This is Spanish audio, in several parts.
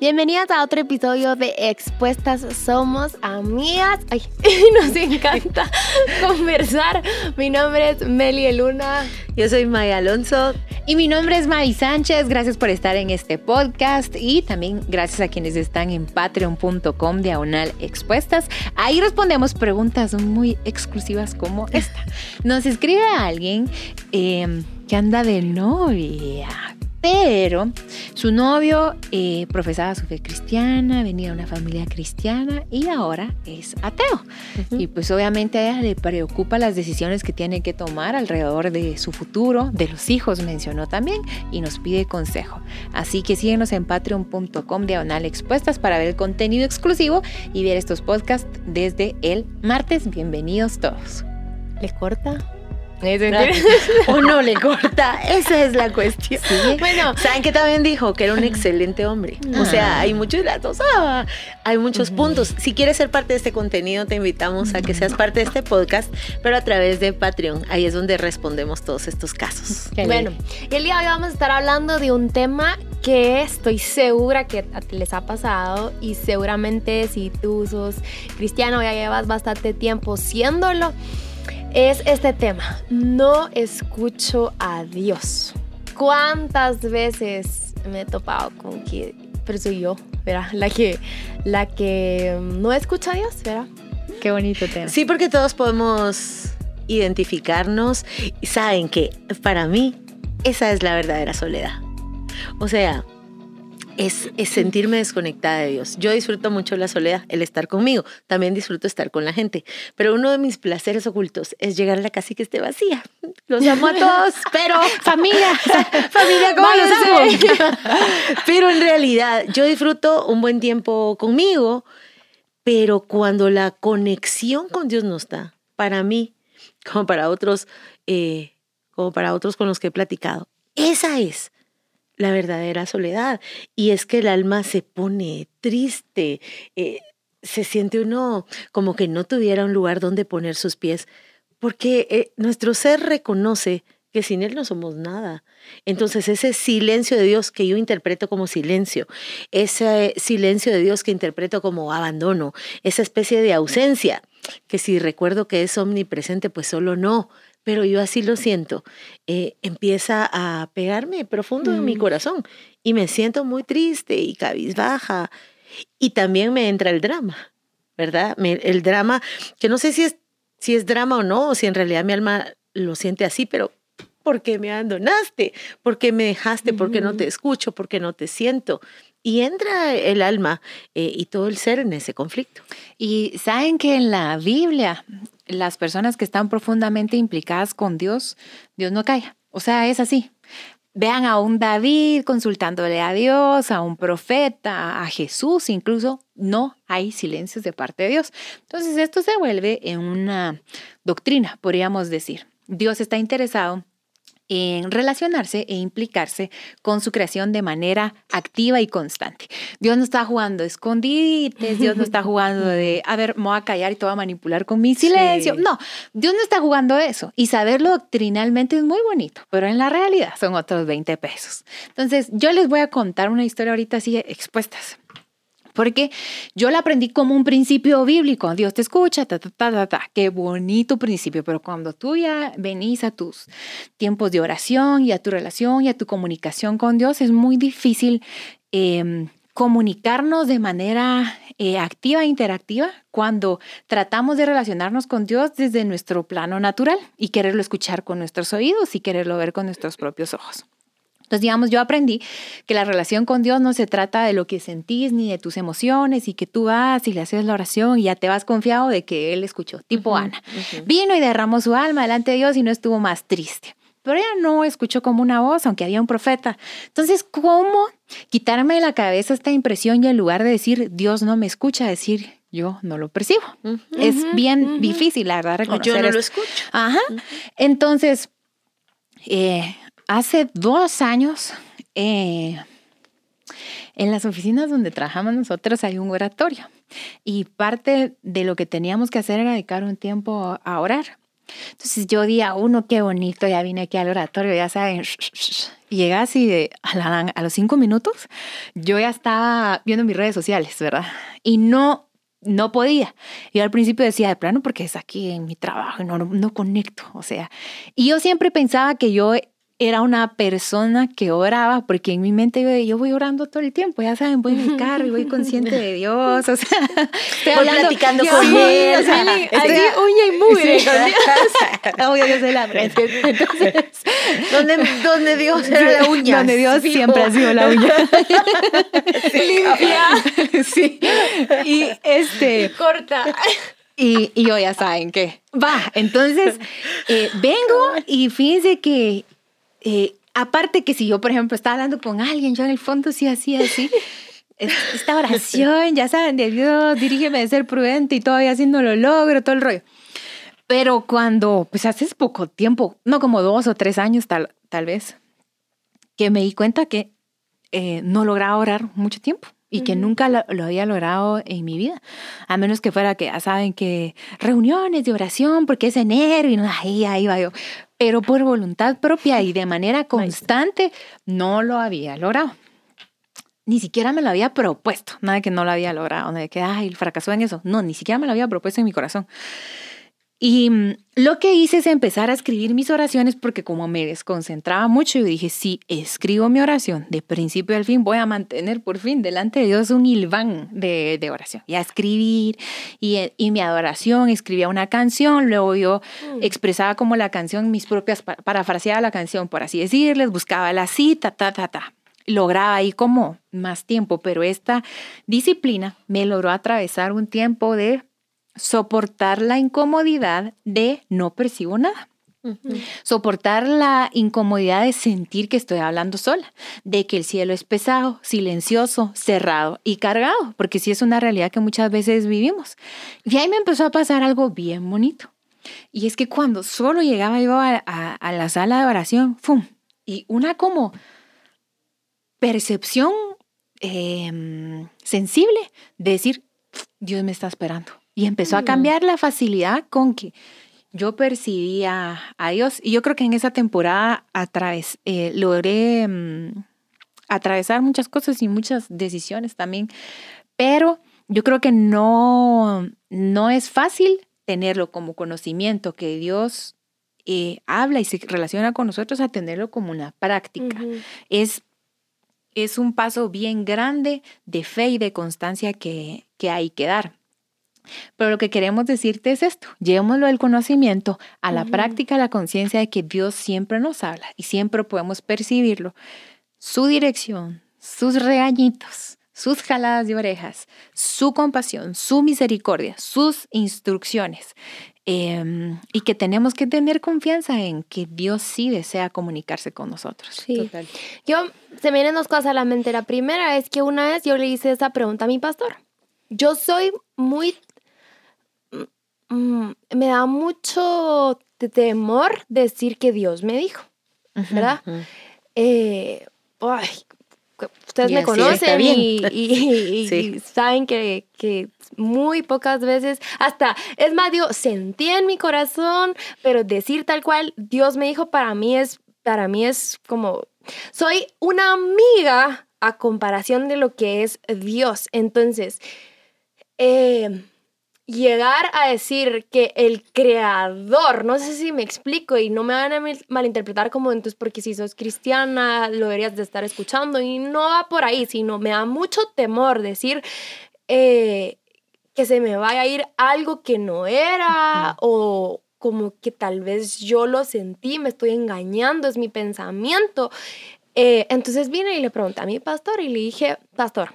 Bienvenidas a otro episodio de Expuestas Somos Amigas. Ay, nos encanta conversar. Mi nombre es Meli Luna. Yo soy Maya Alonso. Y mi nombre es May Sánchez. Gracias por estar en este podcast y también gracias a quienes están en patreon.com diagonal expuestas. Ahí respondemos preguntas muy exclusivas como esta. Nos escribe alguien eh, que anda de novia pero su novio eh, profesaba su fe cristiana, venía de una familia cristiana y ahora es ateo. Y pues obviamente a ella le preocupa las decisiones que tiene que tomar alrededor de su futuro, de los hijos mencionó también, y nos pide consejo. Así que síguenos en patreon.com diagonal expuestas para ver el contenido exclusivo y ver estos podcasts desde el martes. Bienvenidos todos. ¿Le corta? o no le corta, esa es la cuestión. Bueno, ¿saben que también dijo? Que era un excelente hombre. O sea, ah. hay muchos datos, ah, hay muchos puntos. Si quieres ser parte de este contenido, te invitamos a que seas parte de este podcast, pero a través de Patreon. Ahí es donde respondemos todos estos casos. bueno, el día de hoy vamos a estar hablando de un tema que estoy segura que les ha pasado y seguramente si tú sos cristiano ya llevas bastante tiempo siéndolo es este tema. No escucho a Dios. ¿Cuántas veces me he topado con que, pero soy yo, ¿verdad? La que, la que no escucha a Dios, ¿verdad? Qué bonito tema. Sí, porque todos podemos identificarnos y saben que para mí esa es la verdadera soledad. O sea, es, sentirme desconectada de Dios. Yo disfruto mucho la soledad, el estar conmigo. También disfruto estar con la gente. Pero uno de mis placeres ocultos es llegar a la casa y que esté vacía. Los amo a todos, pero familia, familia, ¿cómo los amo? pero en realidad yo disfruto un buen tiempo conmigo, pero cuando la conexión con Dios no está, para mí, como para otros, eh, como para otros con los que he platicado, esa es la verdadera soledad. Y es que el alma se pone triste, eh, se siente uno como que no tuviera un lugar donde poner sus pies, porque eh, nuestro ser reconoce que sin Él no somos nada. Entonces ese silencio de Dios que yo interpreto como silencio, ese silencio de Dios que interpreto como abandono, esa especie de ausencia, que si recuerdo que es omnipresente, pues solo no, pero yo así lo siento, eh, empieza a pegarme profundo en mi mm. corazón y me siento muy triste y cabizbaja. Y también me entra el drama, ¿verdad? el drama, que no sé si es, si es drama o no, o si en realidad mi alma lo siente así, pero ¿por qué me abandonaste? ¿Por qué me dejaste? ¿Por qué no te escucho? ¿Por qué no te siento? Y entra el alma eh, y todo el ser en ese conflicto. Y saben que en la Biblia las personas que están profundamente implicadas con Dios, Dios no calla. O sea, es así. Vean a un David consultándole a Dios, a un profeta, a Jesús, incluso no hay silencios de parte de Dios. Entonces esto se vuelve en una doctrina, podríamos decir. Dios está interesado en relacionarse e implicarse con su creación de manera activa y constante. Dios no está jugando escondidites, Dios no está jugando de, a ver, me voy a callar y te voy a manipular con mi silencio. No, Dios no está jugando eso. Y saberlo doctrinalmente es muy bonito, pero en la realidad son otros 20 pesos. Entonces, yo les voy a contar una historia ahorita así expuestas. Porque yo la aprendí como un principio bíblico. Dios te escucha, ta, ta, ta, ta, ta. Qué bonito principio. Pero cuando tú ya venís a tus tiempos de oración y a tu relación y a tu comunicación con Dios, es muy difícil em, comunicarnos de manera eh, activa e interactiva cuando tratamos de relacionarnos con Dios desde nuestro plano natural y quererlo escuchar con nuestros oídos y quererlo ver con nuestros propios ojos. Entonces, digamos, yo aprendí que la relación con Dios no se trata de lo que sentís ni de tus emociones y que tú vas y le haces la oración y ya te vas confiado de que Él escuchó, tipo Ana. Vino y derramó su alma delante de Dios y no estuvo más triste. Pero ella no escuchó como una voz, aunque había un profeta. Entonces, ¿cómo quitarme de la cabeza esta impresión y en lugar de decir Dios no me escucha, decir yo no lo percibo? es bien difícil, la verdad, reconocer. Yo no lo escucho. Ajá. Entonces, eh, Hace dos años, eh, en las oficinas donde trabajamos nosotros hay un oratorio y parte de lo que teníamos que hacer era dedicar un tiempo a orar. Entonces yo día uno, qué bonito, ya vine aquí al oratorio, ya saben, y llega así de a, a, los cinco minutos, yo ya estaba viendo mis redes sociales, ¿verdad? Y no, no podía. Yo al principio decía, de plano, porque es aquí en mi trabajo, no, no, no conecto, o sea, y yo siempre pensaba que yo era una persona que oraba, porque en mi mente yo, yo, voy orando todo el tiempo, ya saben, voy en mi carro y voy consciente de Dios, o sea, estoy voy platicando con él, o sea, así uña y mugre. Sí, Obvio, yo soy la. Entonces, donde, donde Dios era la uña. Donde Dios siempre ha sido la uña. Limpia. Sí. Y este. Corta. Y, y yo ya saben que va. Entonces, eh, vengo y fíjense que eh, aparte que si yo, por ejemplo, estaba hablando con alguien, yo en el fondo sí hacía así. Esta oración, ya saben, de Dios, dirígeme de ser prudente y todavía haciendo lo logro, todo el rollo. Pero cuando, pues hace poco tiempo, no como dos o tres años tal, tal vez, que me di cuenta que eh, no lograba orar mucho tiempo y que nunca lo, había logrado en mi vida, a menos que fuera que ya saben que reuniones de oración porque es enero y no, ahí, ahí va yo, pero por voluntad propia y de manera constante no lo había logrado. Ni siquiera me lo había propuesto, nada que no lo había logrado, nada de que, ay, fracasó en eso. No, ni siquiera me lo había propuesto en mi corazón. Y mm, lo que hice es empezar a escribir mis oraciones porque como me desconcentraba mucho, yo dije, si escribo mi oración de principio al fin, voy a mantener por fin delante de Dios un hilván de, de oración. Y a escribir y, y, mi adoración, escribía una canción, luego yo mm. expresaba como la canción, mis propias, parafraseaba la canción, por así decirles, buscaba la cita, ta, ta, ta. Lograba ahí como más tiempo, pero esta disciplina me logró atravesar un tiempo de soportar la incomodidad de no percibo nada. Soportar la incomodidad de sentir que estoy hablando sola, de que el cielo es pesado, silencioso, cerrado y cargado, porque sí es una realidad que muchas veces vivimos. Y ahí me empezó a pasar algo bien bonito. Y es que cuando solo llegaba yo a, la sala de oración, ¡fum! Y una como percepción em, sensible de decir, Dios me está esperando y empezó a cambiar la facilidad con que yo percibía a Dios. Y yo creo que en esa temporada eh, logré mm, atravesar muchas cosas y muchas decisiones también. Pero yo creo que no, no es fácil tenerlo como conocimiento, que Dios eh, habla y se relaciona con nosotros, a tenerlo como una práctica. es, es un paso bien grande de fe y de constancia que, que hay que dar. Pero lo que queremos decirte es esto, llevémoslo del conocimiento a la práctica, a la conciencia de que Dios siempre nos habla y siempre podemos percibirlo. Su dirección, sus regañitos, sus jaladas de orejas, su compasión, su misericordia, sus instrucciones. Em, y que tenemos que tener confianza en que Dios sí desea comunicarse con nosotros. Sí. Yo, se me vienen dos cosas a la mente. La primera es que una vez yo le hice esa pregunta a mi pastor. Yo soy muy Mm, me da mucho temor decir que Dios me dijo, ¿verdad? Eh, ustedes me conocen y, saben que, muy pocas veces, hasta, es más, digo, sentí en mi corazón, pero decir tal cual, Dios me dijo, para mí es, para mí es como, soy una amiga a comparación de lo que es Dios. Entonces, eh, llegar a decir que el creador, no sé si me explico y no me van a malinterpretar como entonces porque si sos cristiana lo deberías de estar escuchando y no va por ahí, sino me da mucho temor decir eh, que se me vaya a ir algo que no era o como que tal vez yo lo sentí, me estoy engañando, es mi pensamiento. Eh, entonces vine y le pregunté a mi pastor y le dije, pastor,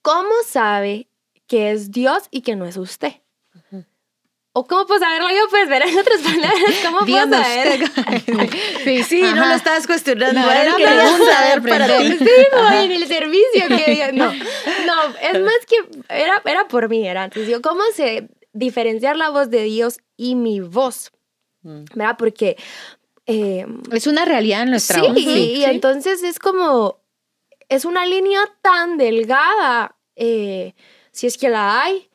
¿cómo sabe que es Dios y que no es usted. ¿O cómo puedo saberlo yo? Pues ver en otras palabras, ¿cómo puedo saber? sí, sí no lo estabas cuestionando. No, era queríamos saber para ti. Sí, no, en el servicio que no, no, es más que era, era por mí, era antes. Yo, ¿cómo sé diferenciar la voz de Dios y mi voz? Mm. ¿Verdad? Porque... Eh, es una realidad en nuestra voz. Sí, y entonces es como, es una línea tan delgada. Eh, si es que la hay,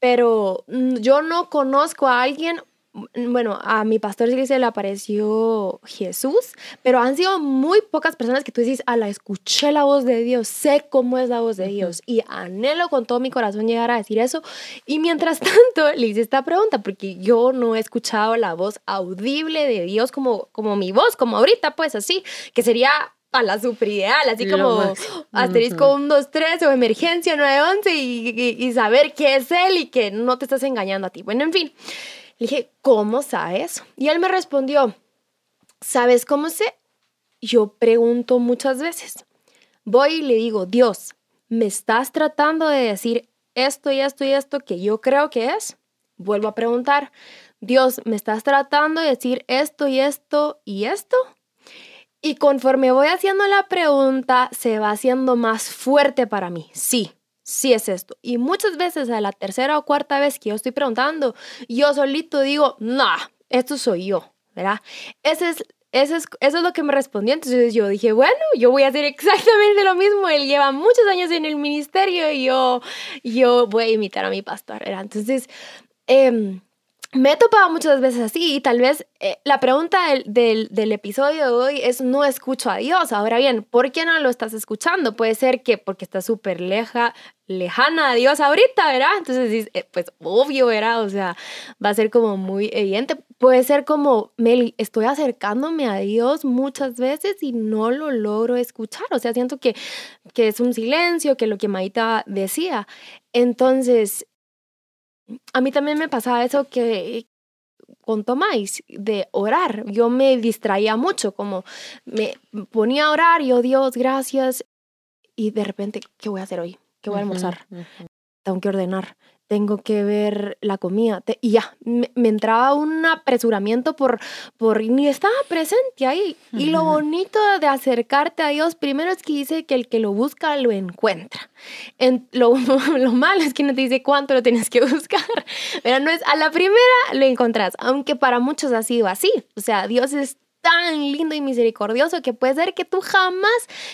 pero mm, yo no conozco a alguien bueno, a mi pastor sí se le apareció Jesús, pero han sido muy pocas personas que tú dices, la escuché la voz de Dios, sé cómo es la voz de Dios y anhelo con todo mi corazón llegar a decir eso. Y mientras tanto, le hice esta pregunta porque yo no he escuchado la voz audible de Dios como, como mi voz, como ahorita, pues así, que sería a la super ideal, así como asterisco 1, 2, 3 o emergencia 9, 11 y, y saber qué es él y que no te estás engañando a ti. Bueno, en fin. Le dije, ¿cómo sabes? Y él me respondió, ¿sabes cómo sé? Yo pregunto muchas veces. Voy y le digo, Dios, ¿me estás tratando de decir esto y esto y esto que yo creo que es? Vuelvo a preguntar, Dios, ¿me estás tratando de decir esto y esto y esto? Y conforme voy haciendo la pregunta, se va haciendo más fuerte para mí. Sí, sí es esto. Y muchas veces a la tercera o cuarta vez que yo estoy preguntando, yo solito digo, no, esto soy yo, ¿verdad? Ese es, ese es, eso es lo que me respondió. Entonces yo dije, bueno, yo voy a hacer exactamente lo mismo. Él lleva muchos años en el ministerio y yo, yo voy a imitar a mi pastor, ¿verdad? Entonces, eh, me he topado muchas veces así y tal vez eh, la pregunta del, del, episodio de hoy es no escucho a Dios. Ahora bien, ¿por qué no lo estás escuchando? Puede ser que porque estás súper leja, lejana a Dios ahorita, ¿verdad? Entonces, eh, pues obvio, ¿verdad? O sea, va a ser como muy evidente. Puede ser como, Meli, estoy acercándome a Dios muchas veces y no lo logro escuchar. O sea, siento que, que es un silencio, que lo que Maita decía. Entonces, a mí también me pasaba eso que con Tomás, de orar. Yo me distraía mucho, como me ponía a orar, yo Dios, gracias. Y de repente, ¿qué voy a hacer hoy? ¿Qué voy a almorzar? Tengo que ordenar tengo que ver la comida. y ya, me, entraba un apresuramiento por, por ni estaba presente ahí. Y lo bonito de acercarte a Dios, primero es que dice que el que lo busca lo encuentra. En, lo, lo malo es que no te dice cuánto lo tienes que buscar, pero no es a la primera lo encontrás, aunque para muchos ha sido así. O sea, Dios es tan lindo y misericordioso que puede ser que tú jamás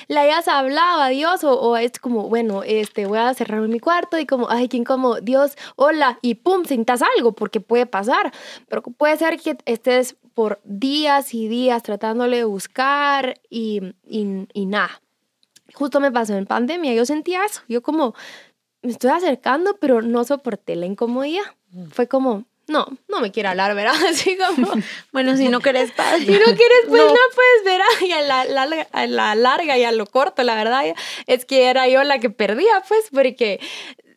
le hayas hablado a Dios o, es como, bueno, este, voy a cerrar mi cuarto y como, ay, quién como, Dios, hola, y pum, sintas algo, porque puede pasar, pero puede ser que estés por días y días tratándole de buscar y, y, y nada. Justo me pasó en pandemia, yo sentía eso, yo como, me estoy acercando, pero no soporté la incomodidad. Mm. Fue como, no, no me quiere hablar, ¿verdad? Así como, bueno, si no quieres paz. Si no quieres, pues no, puedes, ¿verdad? Y a la, la, larga y a lo corto, la verdad, es que era yo la que perdía, pues, porque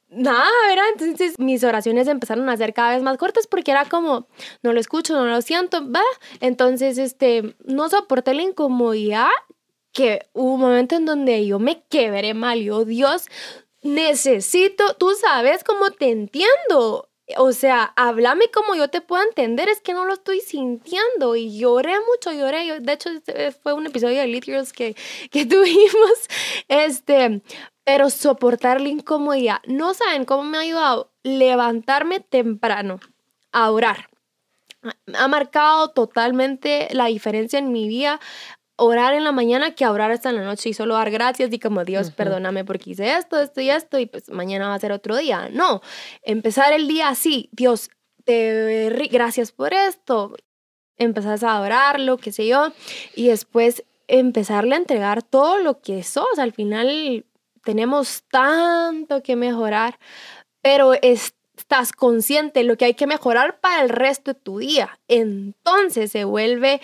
nada, ¿verdad? Entonces mis oraciones empezaron a ser cada vez más cortas porque era como, no lo escucho, no lo siento, ¿va? Entonces, este, no soporté la incomodidad que hubo un momento en donde yo me quebré mal, yo, Dios, necesito, tú sabes cómo te entiendo, o sea, háblame como yo te puedo entender, es que no lo estoy sintiendo. Y lloré mucho, lloré. de hecho, este fue un episodio de Literals que, que tuvimos. Este, pero soportar la incomodidad. No saben cómo me ha ayudado levantarme temprano a orar. Ha marcado totalmente la diferencia en mi vida orar en la mañana que orar hasta la noche y solo dar gracias y como Dios, perdóname porque hice esto, esto y esto y pues mañana va a ser otro día. No, empezar el día así, Dios, te gracias por esto. Empezás a adorarlo, qué sé yo, y después empezarle a entregar todo lo que sos. Al final tenemos tanto que mejorar, pero estás consciente de lo que hay que mejorar para el resto de tu día. Entonces se vuelve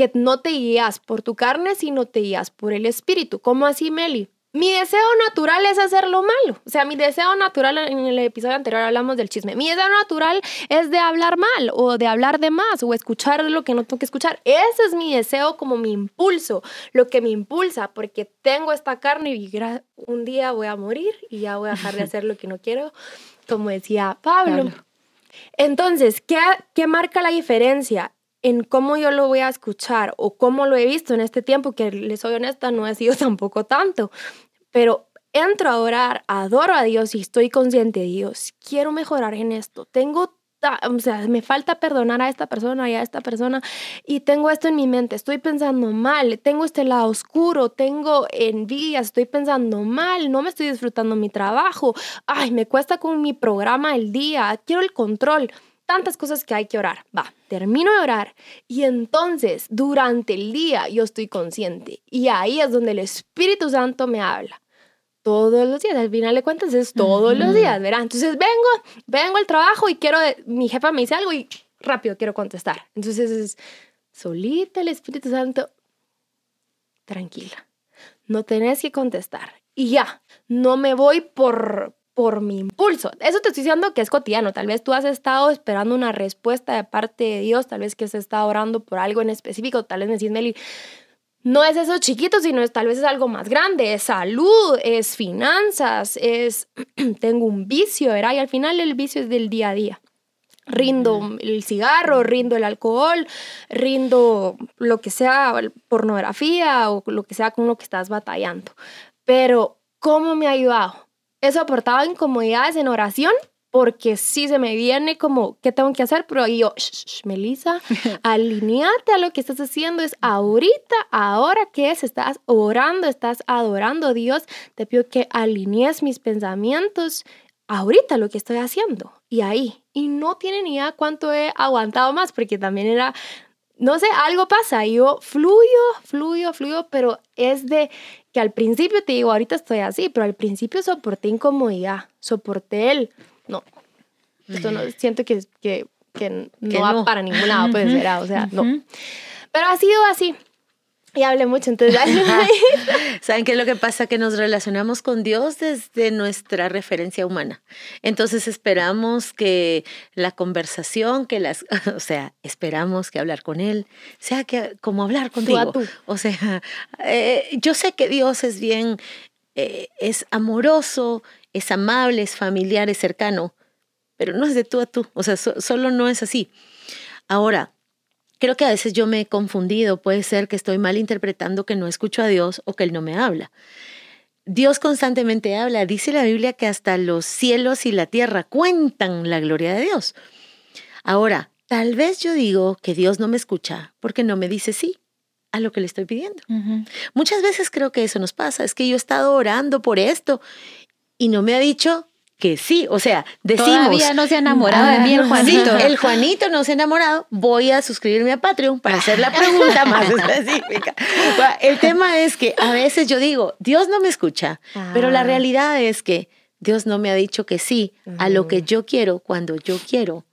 que no te guías por tu carne, sino te guías por el espíritu. ¿Cómo así, Meli? Mi deseo natural es hacer lo malo. O sea, mi deseo natural, en el episodio anterior hablamos del chisme. Mi deseo natural es de hablar mal o de hablar de más o escuchar lo que no tengo que escuchar. Ese es mi deseo como mi impulso, lo que me impulsa, porque tengo esta carne y un día voy a morir y ya voy a dejar de hacer lo que no quiero, como decía Pablo. Entonces, ¿qué, ¿qué marca la diferencia? En cómo yo lo voy a escuchar o cómo lo he visto en este tiempo, que les soy honesta, no ha sido tampoco tanto, pero entro a orar, adoro a Dios y estoy consciente de Dios, quiero mejorar en esto, tengo o sea, me falta perdonar a esta persona y a esta persona y tengo esto en mi mente, estoy pensando mal, tengo este lado oscuro, tengo envidia, estoy pensando mal, no me estoy disfrutando mi trabajo, ay, me cuesta con mi programa el día, quiero el control tantas cosas que hay que orar. Va, termino de orar y entonces durante el día yo estoy consciente y ahí es donde el Espíritu Santo me habla. Todos los días, al final de cuentas es todos los días, ¿verdad? Entonces vengo, vengo al trabajo y quiero, mi jefa me dice algo y rápido quiero contestar. Entonces es solita el Espíritu Santo, tranquila, no tenés que contestar. Y ya, no me voy por, por mi impulso. Eso te estoy diciendo que es cotidiano. Tal vez tú has estado esperando una respuesta de parte de Dios, tal vez que se está orando por algo en específico, tal vez me decís, Meli, no es eso chiquito, sino es, tal vez es algo más grande, es salud, es finanzas, es tengo un vicio, ¿verdad? Y al final el vicio es del día a día. Rindo el cigarro, rindo el alcohol, rindo lo que sea, pornografía o lo que sea con lo que estás batallando. Pero, ¿cómo me ha ayudado? He soportado incomodidades en oración porque sí se me viene como, ¿qué tengo que hacer? Pero yo, shh, Melissa, alineate a lo que estás haciendo. Es ahorita, ahora que es, estás orando, estás adorando a Dios. Te pido que alinees mis pensamientos ahorita lo que estoy haciendo. Y ahí. Y no tiene ni idea cuánto he aguantado más, porque también era, no sé, algo pasa. Y yo fluyo, fluyo, fluyo, pero es de que al principio te digo, ahorita estoy así, pero al principio soporté incomodidad, soporté el, no, esto no, siento que, que, que no, va para ningún lado, pues será, o sea, no. Pero ha sido así, y hablé mucho, entonces... ¿Saben qué es lo que pasa? Que nos relacionamos con Dios desde nuestra referencia humana. Entonces esperamos que la conversación, que las... O sea, esperamos que hablar con Él sea que, como hablar contigo. Tú O sea, eh, yo sé que Dios es bien, eh, es amoroso, es amable, es familiar, es cercano, pero no es de tú a tú. O sea, solo no es así. Ahora, Creo que a veces yo me he confundido, puede ser que estoy mal interpretando que no escucho a Dios o que Él no me habla. Dios constantemente habla, dice la Biblia que hasta los cielos y la tierra cuentan la gloria de Dios. Ahora, tal vez yo digo que Dios no me escucha porque no me dice sí a lo que le estoy pidiendo. Muchas veces creo que eso nos pasa, es que yo he estado orando por esto y no me ha dicho que sí, o sea, decimos. Todavía no se ha enamorado de mí el Juanito. el Juanito no se ha enamorado, voy a suscribirme a Patreon para hacer la pregunta más específica. El tema es que a veces yo digo, Dios no me escucha, pero la ah. realidad es que Dios no me ha dicho que sí a lo que yo quiero cuando yo quiero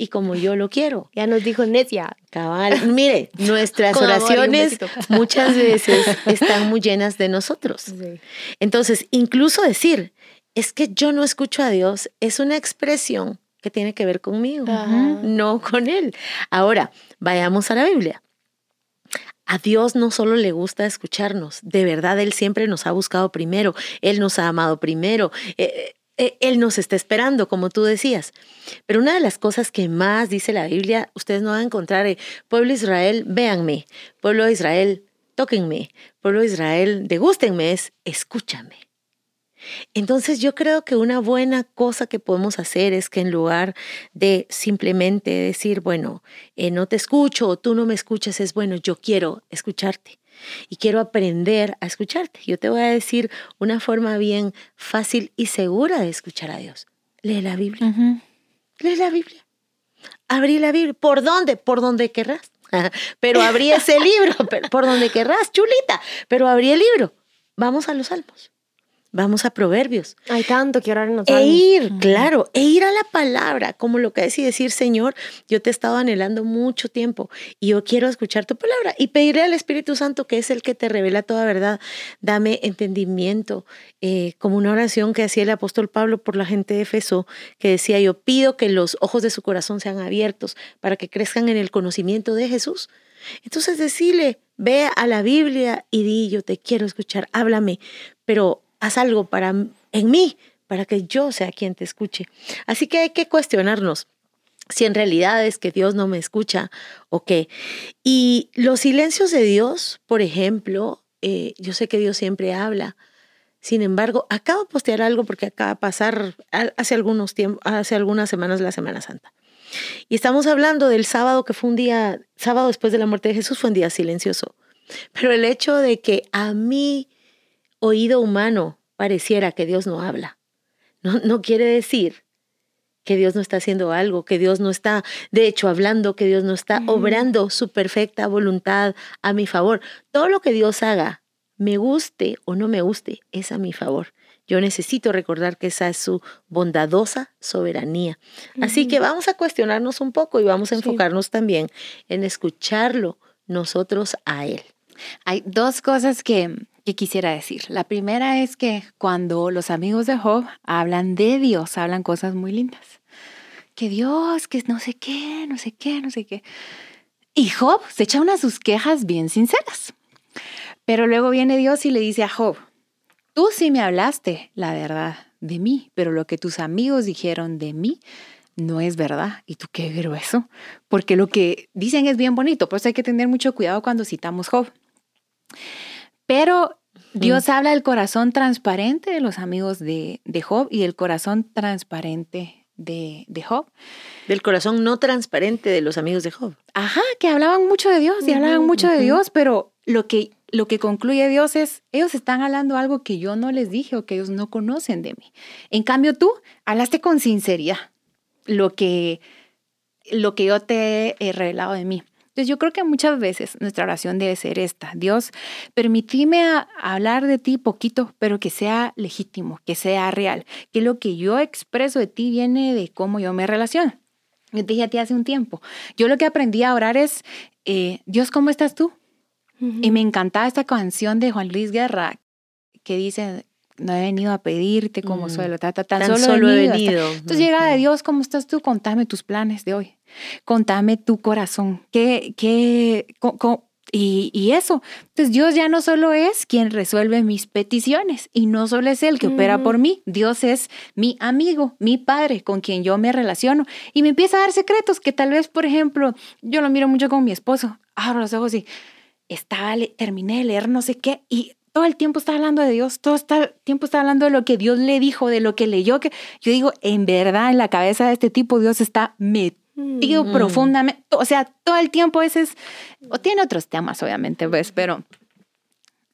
y como yo lo quiero. Ya nos dijo necia. Cabal. Mire, nuestras oraciones muchas veces están muy llenas de nosotros. Entonces, incluso decir, es que yo no escucho a Dios, es una expresión que tiene que ver conmigo, no con Él. Ahora, vayamos a la Biblia. A Dios no solo le gusta escucharnos, de verdad Él siempre nos ha buscado primero, Él nos ha amado primero, eh, eh, Él nos está esperando, como tú decías. Pero una de las cosas que más dice la Biblia, ustedes no van a encontrar, eh, pueblo de Israel, véanme, pueblo de Israel, tóquenme, pueblo de Israel, degústenme, es escúchame. Entonces yo creo que una buena cosa que podemos hacer es que en lugar de simplemente decir, bueno, eh, no te escucho o tú no me escuchas, es bueno, yo quiero escucharte y quiero aprender a escucharte. Yo te voy a decir una forma bien fácil y segura de escuchar a Dios. Lee la Biblia. Lee la Biblia. Abrí la Biblia. ¿Por dónde? Por donde querrás. Pero abrí ese libro, por donde querrás, chulita. Pero abrí el libro. Vamos a los salmos. Vamos a Proverbios. Hay tanto que orar en los E ir, claro, e ir a la palabra, como lo que es y decir, Señor, yo te he estado anhelando mucho tiempo y yo quiero escuchar tu palabra y pedirle al Espíritu Santo, que es el que te revela toda verdad, dame entendimiento, eh, como una oración que hacía el apóstol Pablo por la gente de Efeso, que decía, yo pido que los ojos de su corazón sean abiertos para que crezcan en el conocimiento de Jesús. Entonces decirle, ve a la Biblia y di, yo te quiero escuchar, háblame, pero haz algo para, en mí, para que yo sea quien te escuche. Así que hay que cuestionarnos si en realidad es que Dios no me escucha o qué. Y los silencios de Dios, por ejemplo, eh, yo sé que Dios siempre habla. Sin embargo, acabo de postear algo porque acaba de pasar hace algunos tiempos, hace algunas semanas la Semana Santa. Y estamos hablando del sábado que fue un día, sábado después de la muerte de Jesús fue un día silencioso. Pero el hecho de que a mí oído humano pareciera que Dios no habla. No, no quiere decir que Dios no está haciendo algo, que Dios no está, de hecho, hablando, que Dios no está obrando su perfecta voluntad a mi favor. Todo lo que Dios haga, me guste o no me guste, es a mi favor. Yo necesito recordar que esa es su bondadosa soberanía. Así que vamos a cuestionarnos un poco y vamos a enfocarnos también en escucharlo nosotros a Él. Hay dos cosas que, que quisiera decir. La primera es que cuando los amigos de Job hablan de Dios, hablan cosas muy lindas. Que Dios, que no sé qué, no sé qué, no sé qué. Y Job se echa unas sus quejas bien sinceras. Pero luego viene Dios y le dice a Job, tú sí me hablaste la verdad de mí, pero lo que tus amigos dijeron de mí no es verdad. Y tú qué grueso, porque lo que dicen es bien bonito, pues hay que tener mucho cuidado cuando citamos Job. Pero Dios mm. habla del corazón transparente de los amigos de, Job y del corazón transparente de, Job. Del corazón no transparente de los amigos de Job. Ajá, que hablaban mucho de Dios y hablaban mucho de Dios, pero lo que, lo que concluye Dios es, ellos están hablando algo que yo no les dije o que ellos no conocen de mí. En cambio tú hablaste con sinceridad lo que, lo que yo te he revelado de mí. Entonces yo creo que muchas veces nuestra oración debe ser esta. Dios, permitime hablar de ti poquito, pero que sea legítimo, que sea real, que lo que yo expreso de ti viene de cómo yo me relaciono. Yo te dije a ti hace un tiempo, yo lo que aprendí a orar es, eh, Dios, ¿cómo estás tú? Y me encantaba esta canción de Juan Luis Guerra que dice, no he venido a pedirte como mm. suelo, tan, solo, he venido. Entonces llega de Dios, ¿cómo estás tú? Contame tus planes de hoy. Contame tu corazón. ¿Qué, qué, y, y, eso. Entonces Dios ya no solo es quien resuelve mis peticiones y no solo es el que opera por mí. Dios es mi amigo, mi padre con quien yo me relaciono y me empieza a dar secretos que tal vez, por ejemplo, yo lo miro mucho con mi esposo. Abro los ojos y estaba, terminé de leer no sé qué y todo el tiempo está hablando de Dios, todo el tiempo está hablando de lo que Dios le dijo, de lo que leyó, que yo digo, en verdad, en la cabeza de este tipo Dios está metido mm. profundamente, o sea, todo el tiempo ese es, o tiene otros temas, obviamente, pues, pero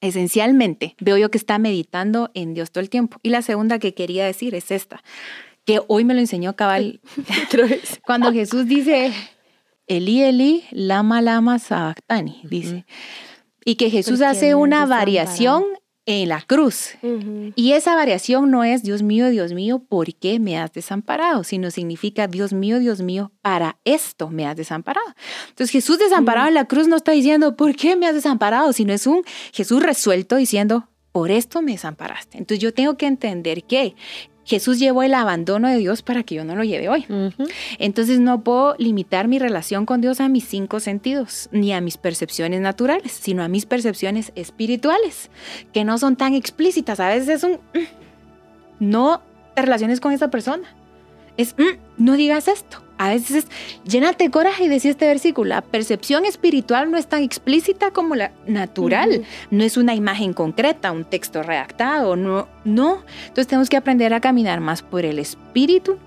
esencialmente veo yo que está meditando en Dios todo el tiempo. Y la segunda que quería decir es esta, que hoy me lo enseñó Cabal, cuando Jesús dice, Eli, Eli, lama, lama, sabactani, dice y que Jesús hace una variación en la cruz. Y esa variación no es, Dios mío, Dios mío, ¿por qué me has desamparado? Sino significa, Dios mío, Dios mío, para esto me has desamparado. Entonces Jesús desamparado en la cruz no está diciendo, ¿por qué me has desamparado? Sino es un Jesús resuelto diciendo, por esto me desamparaste. Entonces yo tengo que entender que Jesús llevó el abandono de Dios para que yo no lo lleve hoy. Entonces no puedo limitar mi relación con Dios a mis cinco sentidos, ni a mis percepciones naturales, sino a mis percepciones espirituales, que no son tan explícitas. A veces es un, mm, no te relaciones con esa persona. Es, mm, no digas esto. A veces es, llénate de coraje y decía este versículo, la percepción espiritual no es tan explícita como la natural, no es una imagen concreta, un texto redactado, no, no. Entonces tenemos que aprender a caminar más por el espíritu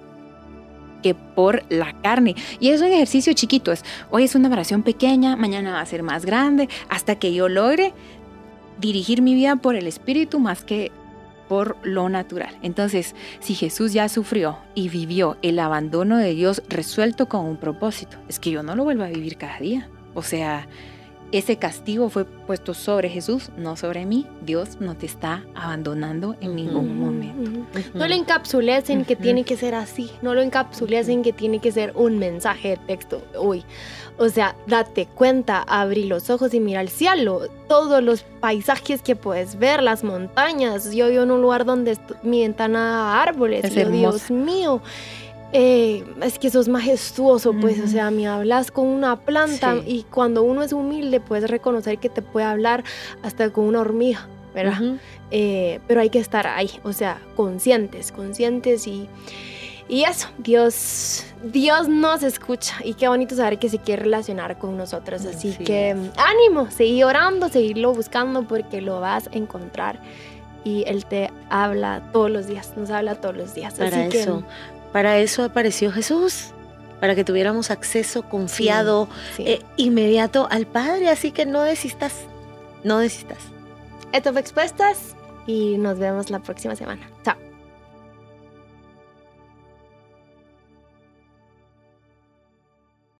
que por la carne. Y es un ejercicio chiquito, es, hoy es una oración pequeña, mañana va a ser más grande, hasta que yo logre dirigir mi vida por el espíritu más que por lo natural. Entonces, si Jesús ya sufrió y vivió el abandono de Dios resuelto con un propósito, es que yo no lo vuelvo a vivir cada día. O sea, ese castigo fue puesto sobre Jesús, no sobre mí. Dios no te está abandonando en ningún momento. No lo encapsules en que tiene que ser así, no lo encapsules en que tiene que ser un mensaje de texto. Uy, o sea, date cuenta, abrí los ojos y mira el cielo, todos los paisajes que puedes ver, las montañas. Yo vivo en un lugar donde mi ventana árboles, es Dios mío. Eh, es que sos majestuoso, pues, o sea, me hablas con una planta y cuando uno es humilde puedes reconocer que te puede hablar hasta con una hormiga, ¿verdad? Eh, pero hay que estar ahí, o sea, conscientes, conscientes y y eso, Dios, Dios nos escucha y qué bonito saber que se quiere relacionar con nosotros. Así, que ánimo, seguir orando, seguirlo buscando porque lo vas a encontrar. Y Él te habla todos los días, nos habla todos los días. Para eso, para eso apareció Jesús, para que tuviéramos acceso confiado, eh, inmediato al Padre. Así que no desistas, no desistas. Esto fue Expuestas y nos vemos la próxima semana. Chao.